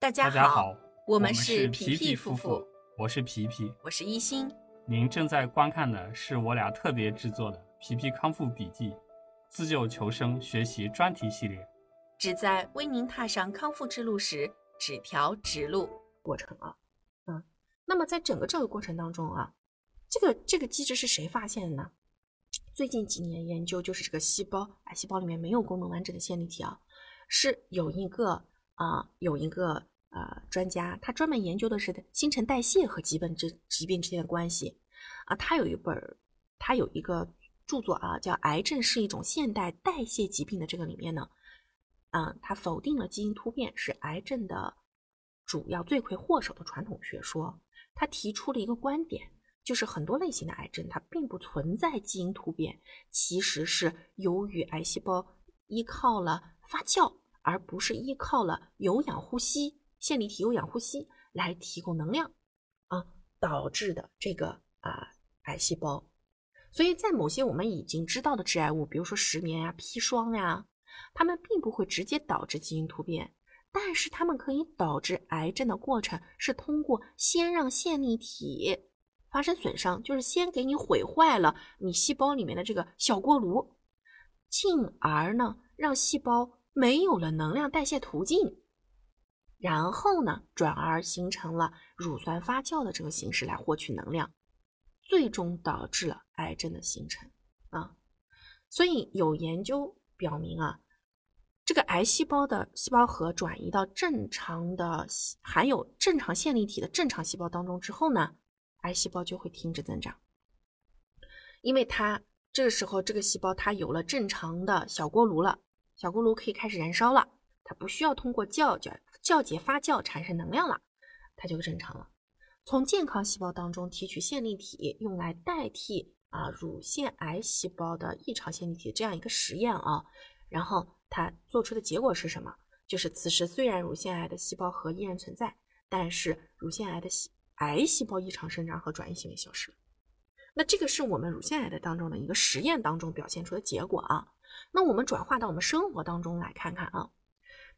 大家好，我们是皮皮夫妇，我是皮皮。我是一心。您正在观看的是我俩特别制作的《皮皮康复笔记》自救求生学习专题系列。旨在为您踏上康复之路时指条直路。过程啊，嗯，那么在整个这个过程当中啊，这个这个机制是谁发现的呢？最近几年研究就是这个细胞，癌细胞里面没有功能完整的线粒体啊，是有一个啊、有一个呃专家，他专门研究的是新陈代谢和疾病之疾病之间的关系啊，他有一本儿他有一个著作啊，叫《癌症是一种现代代谢疾病》的这个里面呢，嗯，他否定了基因突变是癌症的主要罪魁祸首的传统学说。他提出了一个观点，就是很多类型的癌症它并不存在基因突变，其实是由于癌细胞依靠了发酵，而不是依靠了有氧呼吸线粒体有氧呼吸来提供能量啊导致的这个啊癌细胞。所以在某些我们已经知道的致癌物，比如说石棉呀、砒霜呀，它们并不会直接导致基因突变，但是它们可以导致癌症的过程是通过先让线粒体发生损伤，就是先给你毁坏了你细胞里面的这个小锅炉，进而呢让细胞没有了能量代谢途径，然后呢转而形成了乳酸发酵的这个形式来获取能量，最终导致了癌症的形成啊。所以有研究表明啊，这个癌细胞的细胞核转移到正常的含有正常线粒体的正常细胞当中之后呢，癌细胞就会停止增长，因为它这个时候这个细胞它有了正常的小锅炉了，小锅炉可以开始燃烧了，它不需要通过酵酵酵解发酵产生能量了，它就正常了。从健康细胞当中提取线粒体，用来代替啊乳腺癌细胞的异常线粒体这样一个实验啊，然后它做出的结果是什么？就是此时虽然乳腺癌的细胞核依然存在，但是乳腺癌的细癌细胞异常生长和转移行为消失了。那这个是我们乳腺癌的当中的一个实验当中表现出的结果啊。那我们转化到我们生活当中来看看啊。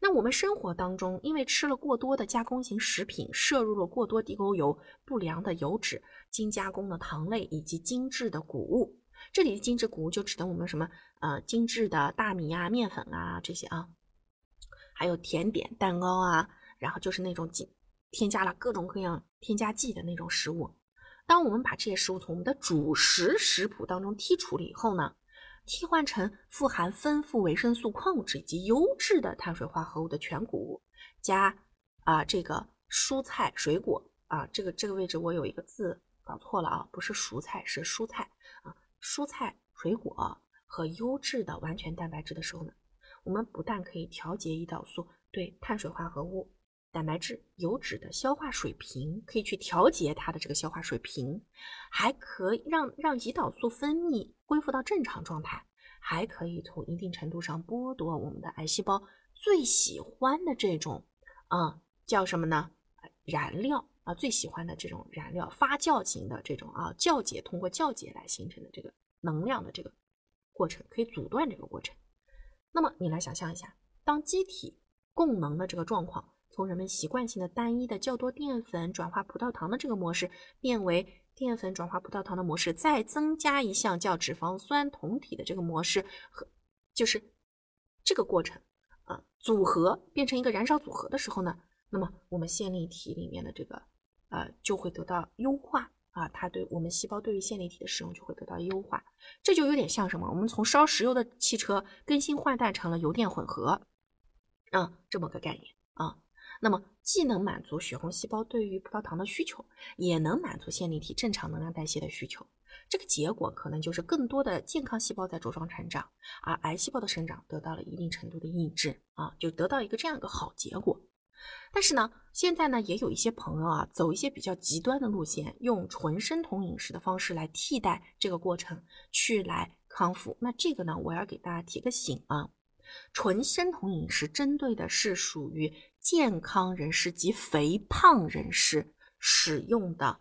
那我们生活当中，因为吃了过多的加工型食品，摄入了过多地沟油、不良的油脂、精加工的糖类以及精致的谷物。这里的精致谷物就指的我们什么呃精致的大米啊、面粉啊这些啊，还有甜点、蛋糕啊，然后就是那种添添加了各种各样添加剂的那种食物。当我们把这些食物从我们的主食食谱当中剔除了以后呢，替换成富含丰富维生素、矿物质以及优质的碳水化合物的全谷物，加啊、这个蔬菜水果啊，这个这个位置我有一个字搞错了啊，不是蔬菜是蔬菜啊，蔬菜水果和优质的完全蛋白质的时候呢，我们不但可以调节胰岛素对碳水化合物、蛋白质、油脂的消化水平，可以去调节它的这个消化水平，还可以让让胰岛素分泌恢复到正常状态，还可以从一定程度上剥夺我们的癌细胞最喜欢的这种啊、叫什么呢？燃料啊，最喜欢的这种燃料，发酵型的这种啊，酵解通过酵解来形成的这个能量的这个过程，可以阻断这个过程。那么你来想象一下，当机体供能的这个状况，从人们习惯性的单一的较多淀粉转化葡萄糖的这个模式，变为淀粉转化葡萄糖的模式，再增加一项叫脂肪酸酮体的这个模式，和就是这个过程啊，组合变成一个燃烧组合的时候呢，那么我们线粒体里面的这个呃就会得到优化啊，它对我们细胞对于线粒体的使用就会得到优化。这就有点像什么？我们从烧石油的汽车更新换代成了油电混合，啊，这么个概念啊。那么既能满足血红细胞对于葡萄糖的需求，也能满足线粒体正常能量代谢的需求。这个结果可能就是更多的健康细胞在茁壮成长，而癌细胞的生长得到了一定程度的抑制啊，就得到一个这样一个好结果。但是呢，现在呢也有一些朋友啊，走一些比较极端的路线，用纯生酮饮食的方式来替代这个过程，去来康复。那这个呢，我要给大家提个醒啊，纯生酮饮食针对的是属于健康人士及肥胖人士使用的。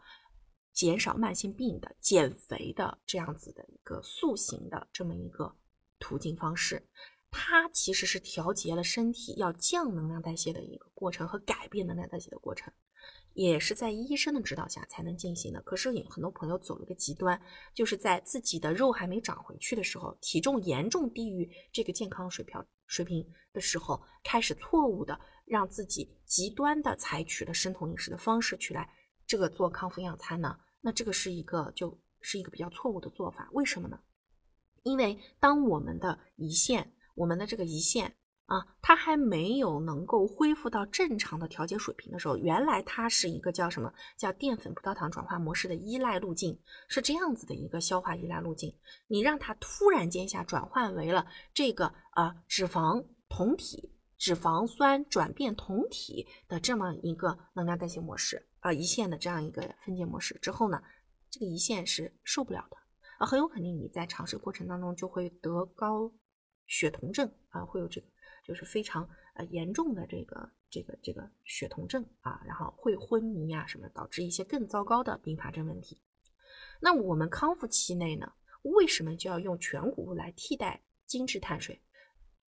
减少慢性病的、减肥的这样子的一个塑形的这么一个途径方式，它其实是调节了身体要降能量代谢的一个过程和改变能量代谢的过程，也是在医生的指导下才能进行的。可是有很多朋友走了个极端，就是在自己的肉还没长回去的时候，体重严重低于这个健康水平水平的时候，开始错误的让自己极端的采取了生酮饮食的方式去来这个做康复养餐呢？那这个是一个就是一个比较错误的做法。为什么呢？因为当我们的胰腺我们的这个胰腺啊，它还没有能够恢复到正常的调节水平的时候，原来它是一个叫什么叫淀粉葡萄糖转化模式的依赖路径，是这样子的一个消化依赖路径。你让它突然间下转换为了这个啊脂肪酮体、脂肪酸转变酮体的这么一个能量代谢模式啊，胰腺的这样一个分解模式之后呢，这个胰腺是受不了的啊，很有可能你在尝试过程当中就会得高。血酮症啊，会有这个，就是非常呃严重的这个这个这个血酮症啊，然后会昏迷啊什么，导致一些更糟糕的并发症问题。那我们康复期内呢，为什么就要用全谷物来替代精致碳水，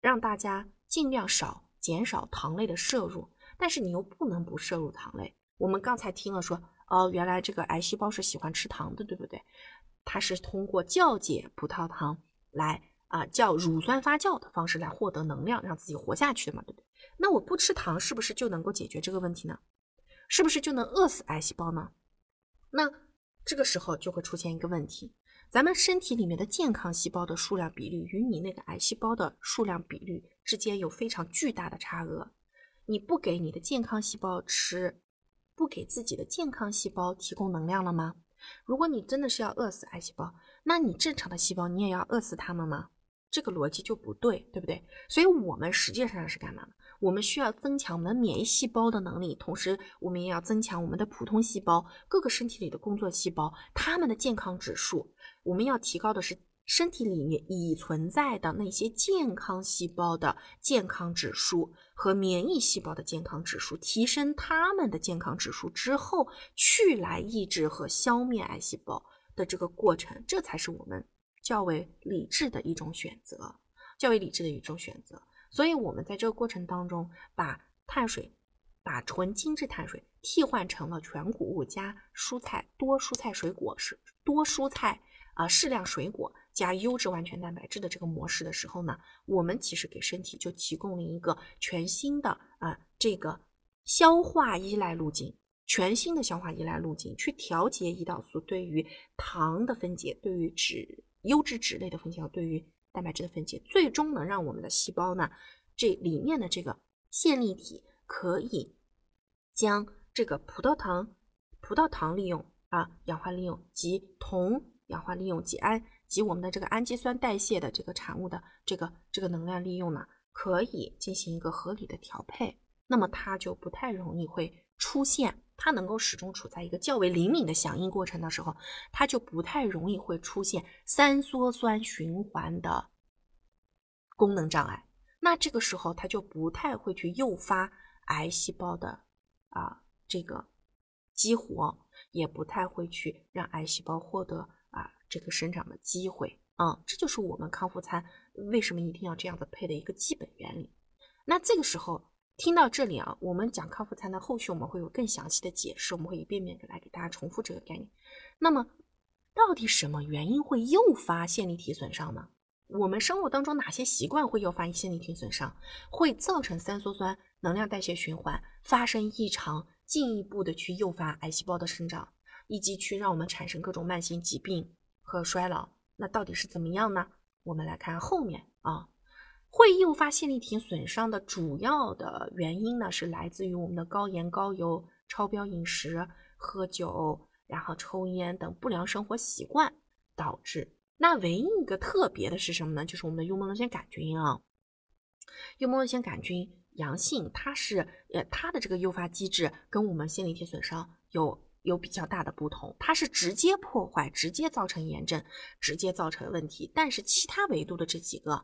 让大家尽量少减少糖类的摄入？但是你又不能不摄入糖类。我们刚才听了说，哦，原来这个癌细胞是喜欢吃糖的，对不对？它是通过酵解葡萄糖来。啊，叫乳酸发酵的方式来获得能量，让自己活下去的嘛，对不对？那我不吃糖，是不是就能够解决这个问题呢？是不是就能饿死癌细胞呢？那这个时候就会出现一个问题：咱们身体里面的健康细胞的数量比例与你那个癌细胞的数量比率之间有非常巨大的差额。你不给你的健康细胞吃，不给自己的健康细胞提供能量了吗？如果你真的是要饿死癌细胞，那你正常的细胞你也要饿死它们吗？这个逻辑就不对，对不对？所以我们实际上是干嘛呢？我们需要增强我们免疫细胞的能力，同时我们也要增强我们的普通细胞，各个身体里的工作细胞，它们的健康指数。我们要提高的是身体里面已存在的那些健康细胞的健康指数和免疫细胞的健康指数，提升它们的健康指数之后，去来抑制和消灭癌细胞的这个过程，这才是我们。较为理智的一种选择，较为理智的一种选择。所以，我们在这个过程当中，把碳水，把纯精制碳水替换成了全谷物加蔬菜，多蔬菜水果是多蔬菜啊，适量水果加优质完全蛋白质的这个模式的时候呢，我们其实给身体就提供了一个全新的啊这个消化依赖路径，全新的消化依赖路径，去调节胰岛素对于糖的分解，对于脂。优质脂类的分解对于蛋白质的分解，最终能让我们的细胞呢，这里面的这个线粒体可以将这个葡萄糖、葡萄糖利用啊，氧化利用及酮氧化利用及氨及我们的这个氨基酸代谢的这个产物的这个这个能量利用呢，可以进行一个合理的调配，那么它就不太容易会出现。它能够始终处在一个较为灵敏的响应过程的时候，它就不太容易会出现三羧酸循环的功能障碍。那这个时候，它就不太会去诱发癌细胞的啊这个激活，也不太会去让癌细胞获得啊这个生长的机会。嗯，这就是我们康复餐为什么一定要这样的配的一个基本原理。那这个时候。听到这里啊，我们讲康复餐的后续，我们会有更详细的解释，我们会一遍遍的来给大家重复这个概念。那么，到底什么原因会诱发线粒体损伤呢？我们生活当中哪些习惯会诱发线粒体损伤，会造成三羧酸能量代谢循环发生异常，进一步的去诱发癌细胞的生长，以及去让我们产生各种慢性疾病和衰老？那到底是怎么样呢？我们来看后面啊。会诱发线粒体损伤的主要的原因呢，是来自于我们的高盐、高油、超标饮食、喝酒、然后抽烟等不良生活习惯导致。那唯一一个特别的是什么呢？就是我们的幽门螺旋杆菌啊，幽门螺旋杆菌阳性，它是呃它的这个诱发机制跟我们线粒体损伤有。有比较大的不同，它是直接破坏、直接造成炎症、直接造成问题。但是其他维度的这几个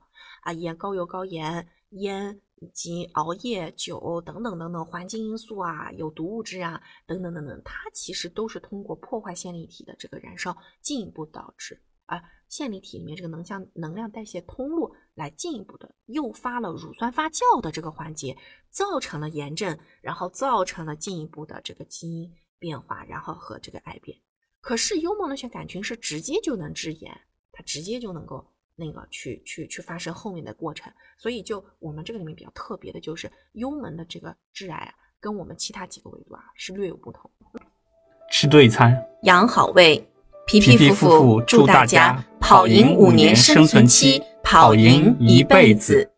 啊，盐、高油、高盐、烟以及熬夜、酒等等等等环境因素啊，有毒物质啊等等等等，它其实都是通过破坏线粒体的这个燃烧，进一步导致啊线粒体里面这个能量能量代谢通路来进一步的诱发了乳酸发酵的这个环节，造成了炎症，然后造成了进一步的这个基因变化，然后和这个癌变。可是幽门螺旋杆菌是直接就能致炎，它直接就能够那个去去去发生后面的过程。所以就我们这个里面比较特别的就是幽门的这个致癌啊，跟我们其他几个维度啊是略有不同。吃对餐，养好胃。皮皮夫夫妇祝大家跑赢五年生存期，跑赢一辈子。